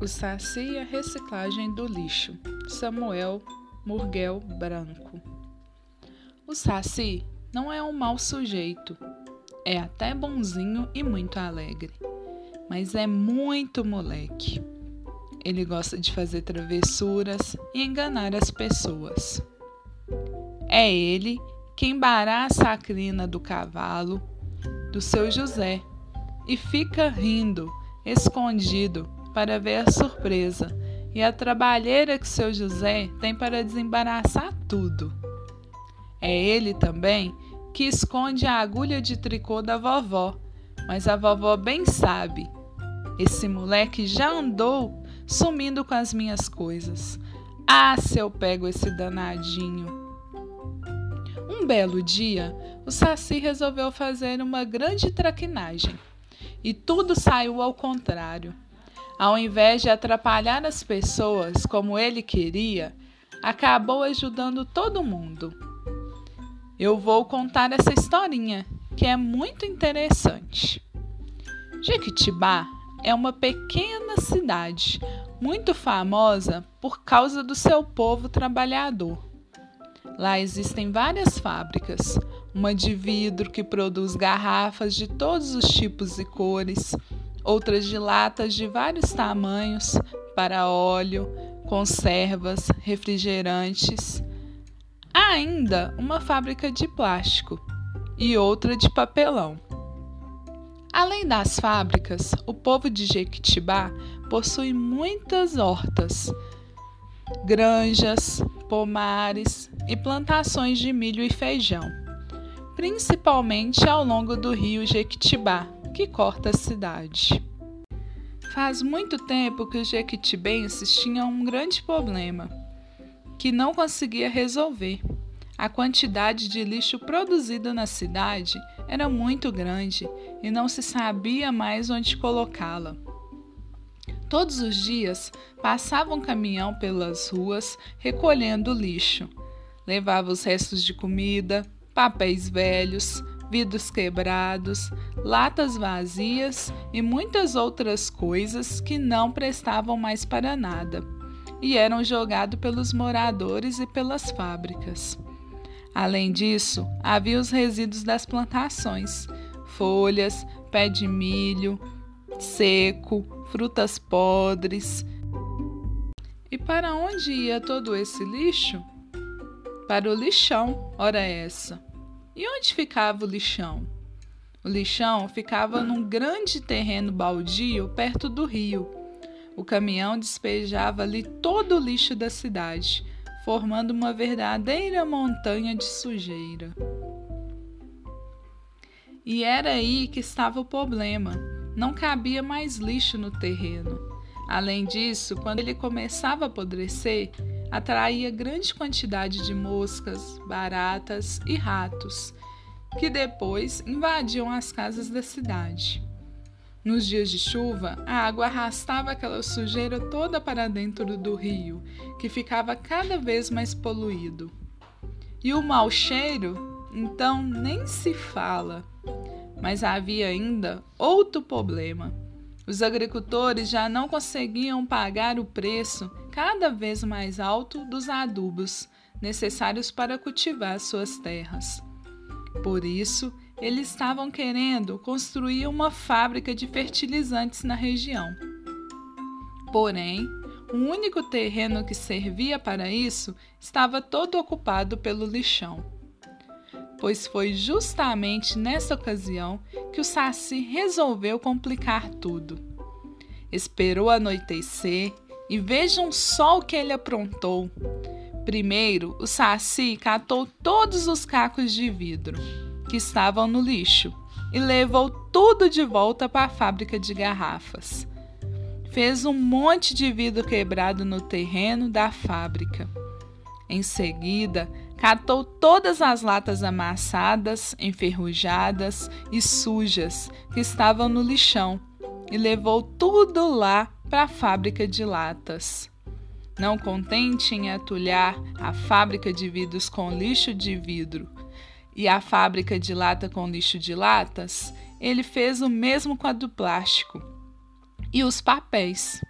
O Saci e a reciclagem do lixo. Samuel Murguel Branco. O Saci não é um mau sujeito. É até bonzinho e muito alegre. Mas é muito moleque. Ele gosta de fazer travessuras e enganar as pessoas. É ele quem embaraça a crina do cavalo do seu José e fica rindo, escondido para ver a surpresa e a trabalheira que seu José tem para desembaraçar tudo. É ele também que esconde a agulha de tricô da vovó, mas a vovó bem sabe. Esse moleque já andou sumindo com as minhas coisas. Ah, se eu pego esse danadinho! Um belo dia, o Saci resolveu fazer uma grande traquinagem e tudo saiu ao contrário. Ao invés de atrapalhar as pessoas como ele queria, acabou ajudando todo mundo. Eu vou contar essa historinha, que é muito interessante. Jequitibá é uma pequena cidade, muito famosa por causa do seu povo trabalhador. Lá existem várias fábricas, uma de vidro que produz garrafas de todos os tipos e cores, outras de latas de vários tamanhos para óleo, conservas, refrigerantes. Há ainda uma fábrica de plástico e outra de papelão. Além das fábricas, o povo de Jequitibá possui muitas hortas, granjas, pomares e plantações de milho e feijão, principalmente ao longo do rio Jequitibá, que corta a cidade. Faz muito tempo que os jequitibenses tinham um grande problema que não conseguia resolver. A quantidade de lixo produzido na cidade era muito grande e não se sabia mais onde colocá-la. Todos os dias passava um caminhão pelas ruas recolhendo lixo. Levava os restos de comida, papéis velhos, vidros quebrados, latas vazias e muitas outras coisas que não prestavam mais para nada e eram jogados pelos moradores e pelas fábricas. Além disso, havia os resíduos das plantações, folhas, pé de milho, seco, frutas podres. E para onde ia todo esse lixo? Para o lixão, ora essa. E onde ficava o lixão? O lixão ficava num grande terreno baldio perto do rio. O caminhão despejava ali todo o lixo da cidade, formando uma verdadeira montanha de sujeira. E era aí que estava o problema. Não cabia mais lixo no terreno. Além disso, quando ele começava a apodrecer, atraía grande quantidade de moscas, baratas e ratos, que depois invadiam as casas da cidade. Nos dias de chuva, a água arrastava aquela sujeira toda para dentro do rio, que ficava cada vez mais poluído. E o mau cheiro, então, nem se fala. Mas havia ainda outro problema os agricultores já não conseguiam pagar o preço cada vez mais alto dos adubos necessários para cultivar suas terras. Por isso, eles estavam querendo construir uma fábrica de fertilizantes na região. Porém, o único terreno que servia para isso estava todo ocupado pelo lixão. Pois foi justamente nessa ocasião que o Saci resolveu complicar tudo. Esperou anoitecer e vejam só o que ele aprontou. Primeiro, o Saci catou todos os cacos de vidro que estavam no lixo e levou tudo de volta para a fábrica de garrafas. Fez um monte de vidro quebrado no terreno da fábrica. Em seguida, catou todas as latas amassadas, enferrujadas e sujas que estavam no lixão e levou tudo lá para a fábrica de latas. Não contente em atulhar a fábrica de vidros com lixo de vidro e a fábrica de lata com lixo de latas, ele fez o mesmo com a do plástico e os papéis.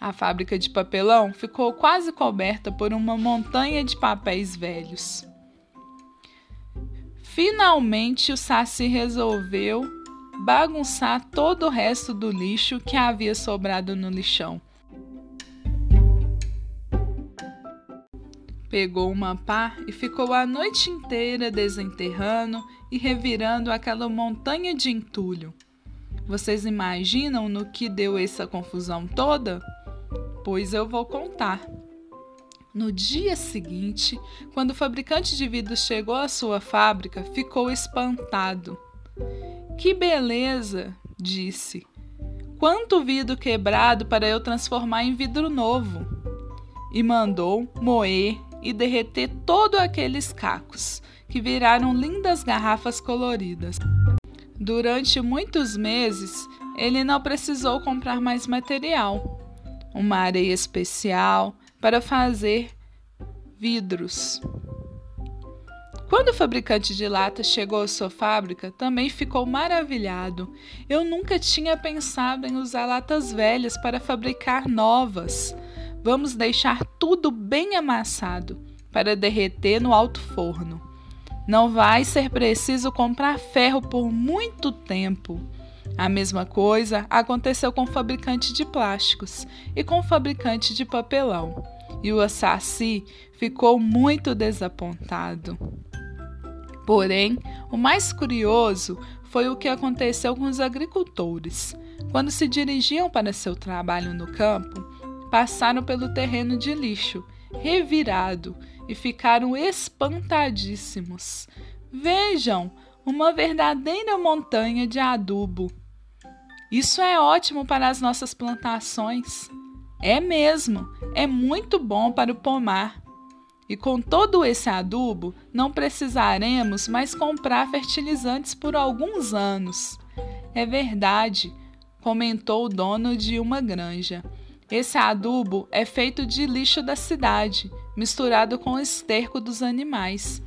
A fábrica de papelão ficou quase coberta por uma montanha de papéis velhos. Finalmente o Saci resolveu bagunçar todo o resto do lixo que havia sobrado no lixão. Pegou uma pá e ficou a noite inteira desenterrando e revirando aquela montanha de entulho. Vocês imaginam no que deu essa confusão toda? Pois eu vou contar. No dia seguinte, quando o fabricante de vidros chegou à sua fábrica, ficou espantado. Que beleza! disse. Quanto vidro quebrado para eu transformar em vidro novo! E mandou moer e derreter todos aqueles cacos, que viraram lindas garrafas coloridas. Durante muitos meses, ele não precisou comprar mais material. Uma areia especial para fazer vidros. Quando o fabricante de latas chegou à sua fábrica, também ficou maravilhado. Eu nunca tinha pensado em usar latas velhas para fabricar novas. Vamos deixar tudo bem amassado para derreter no alto forno. Não vai ser preciso comprar ferro por muito tempo. A mesma coisa aconteceu com o fabricante de plásticos e com o fabricante de papelão. E o Saci ficou muito desapontado. Porém, o mais curioso foi o que aconteceu com os agricultores. Quando se dirigiam para seu trabalho no campo, passaram pelo terreno de lixo, revirado, e ficaram espantadíssimos. Vejam, uma verdadeira montanha de adubo. Isso é ótimo para as nossas plantações. É mesmo, é muito bom para o pomar. E com todo esse adubo, não precisaremos mais comprar fertilizantes por alguns anos. É verdade, comentou o dono de uma granja. Esse adubo é feito de lixo da cidade, misturado com o esterco dos animais.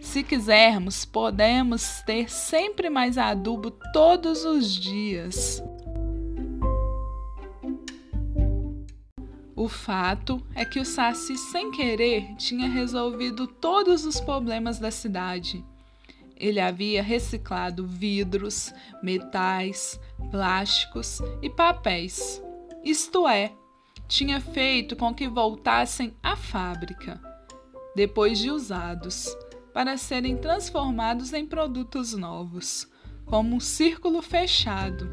Se quisermos, podemos ter sempre mais adubo todos os dias. O fato é que o Saci, sem querer, tinha resolvido todos os problemas da cidade. Ele havia reciclado vidros, metais, plásticos e papéis. Isto é, tinha feito com que voltassem à fábrica, depois de usados, para serem transformados em produtos novos, como um círculo fechado.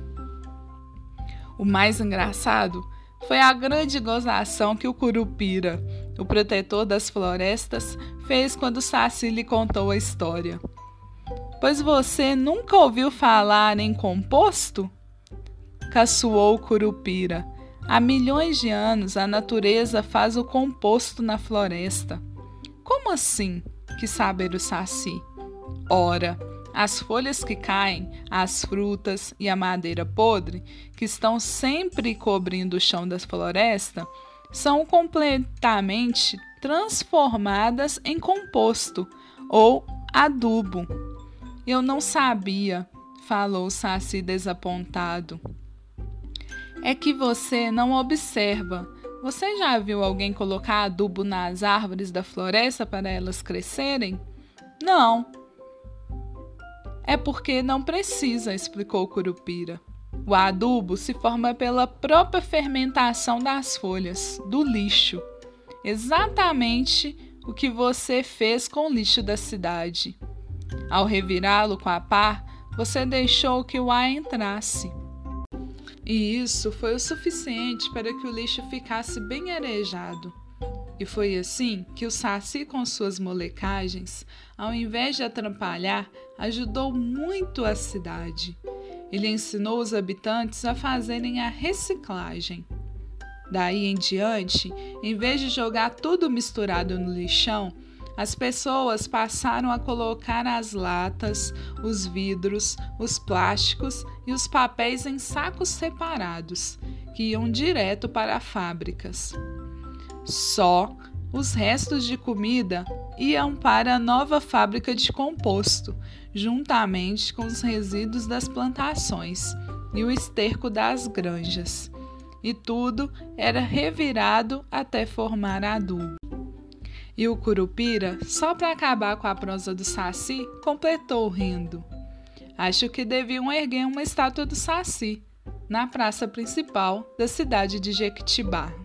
O mais engraçado foi a grande gozação que o Curupira, o protetor das florestas, fez quando Saci lhe contou a história. Pois você nunca ouviu falar em composto? Caçoou o Curupira Há milhões de anos a natureza faz o composto na floresta. Como assim? Que saber o Saci. Ora, as folhas que caem, as frutas e a madeira podre, que estão sempre cobrindo o chão da floresta, são completamente transformadas em composto ou adubo. Eu não sabia, falou Saci desapontado é que você não observa. Você já viu alguém colocar adubo nas árvores da floresta para elas crescerem? Não. É porque não precisa, explicou Curupira. O adubo se forma pela própria fermentação das folhas, do lixo. Exatamente o que você fez com o lixo da cidade. Ao revirá-lo com a pá, você deixou que o ar entrasse. E isso foi o suficiente para que o lixo ficasse bem arejado. E foi assim que o Saci, com suas molecagens, ao invés de atrapalhar, ajudou muito a cidade. Ele ensinou os habitantes a fazerem a reciclagem. Daí em diante, em vez de jogar tudo misturado no lixão, as pessoas passaram a colocar as latas, os vidros, os plásticos e os papéis em sacos separados, que iam direto para fábricas. Só os restos de comida iam para a nova fábrica de composto, juntamente com os resíduos das plantações e o esterco das granjas. e tudo era revirado até formar adubo. E o Curupira, só para acabar com a prosa do Saci, completou rindo. Acho que deviam erguer uma estátua do Saci na praça principal da cidade de Jequitibá.